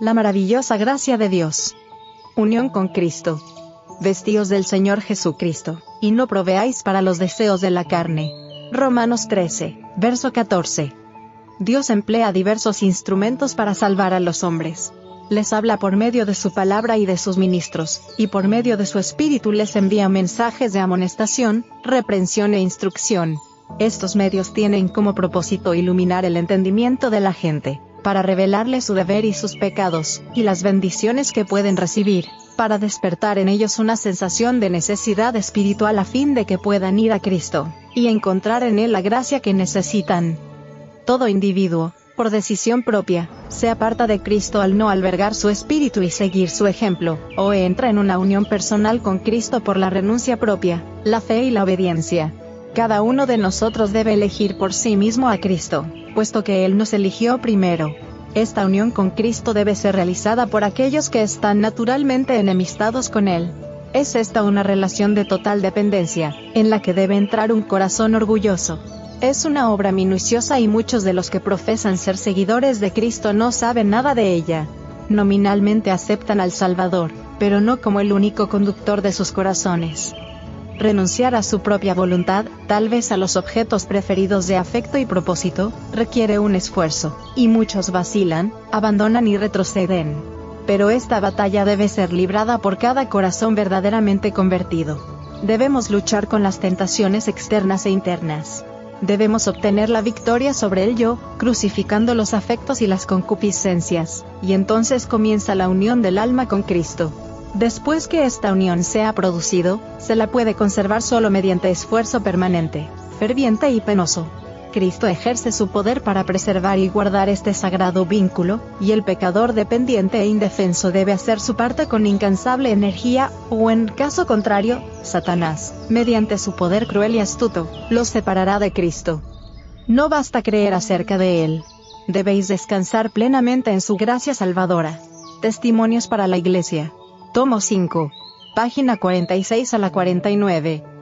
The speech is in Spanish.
La maravillosa gracia de Dios. Unión con Cristo. Vestíos del Señor Jesucristo, y no proveáis para los deseos de la carne. Romanos 13, verso 14. Dios emplea diversos instrumentos para salvar a los hombres. Les habla por medio de su palabra y de sus ministros, y por medio de su espíritu les envía mensajes de amonestación, reprensión e instrucción. Estos medios tienen como propósito iluminar el entendimiento de la gente, para revelarle su deber y sus pecados, y las bendiciones que pueden recibir, para despertar en ellos una sensación de necesidad espiritual a fin de que puedan ir a Cristo, y encontrar en Él la gracia que necesitan. Todo individuo, por decisión propia, se aparta de Cristo al no albergar su espíritu y seguir su ejemplo, o entra en una unión personal con Cristo por la renuncia propia, la fe y la obediencia. Cada uno de nosotros debe elegir por sí mismo a Cristo, puesto que Él nos eligió primero. Esta unión con Cristo debe ser realizada por aquellos que están naturalmente enemistados con Él. Es esta una relación de total dependencia, en la que debe entrar un corazón orgulloso. Es una obra minuciosa y muchos de los que profesan ser seguidores de Cristo no saben nada de ella. Nominalmente aceptan al Salvador, pero no como el único conductor de sus corazones renunciar a su propia voluntad, tal vez a los objetos preferidos de afecto y propósito, requiere un esfuerzo, y muchos vacilan, abandonan y retroceden. Pero esta batalla debe ser librada por cada corazón verdaderamente convertido. Debemos luchar con las tentaciones externas e internas. Debemos obtener la victoria sobre el yo, crucificando los afectos y las concupiscencias, y entonces comienza la unión del alma con Cristo. Después que esta unión se ha producido, se la puede conservar solo mediante esfuerzo permanente, ferviente y penoso. Cristo ejerce su poder para preservar y guardar este sagrado vínculo, y el pecador dependiente e indefenso debe hacer su parte con incansable energía, o en caso contrario, Satanás, mediante su poder cruel y astuto, los separará de Cristo. No basta creer acerca de Él. Debéis descansar plenamente en su gracia salvadora. Testimonios para la Iglesia. Tomo 5. Página 46 a la 49.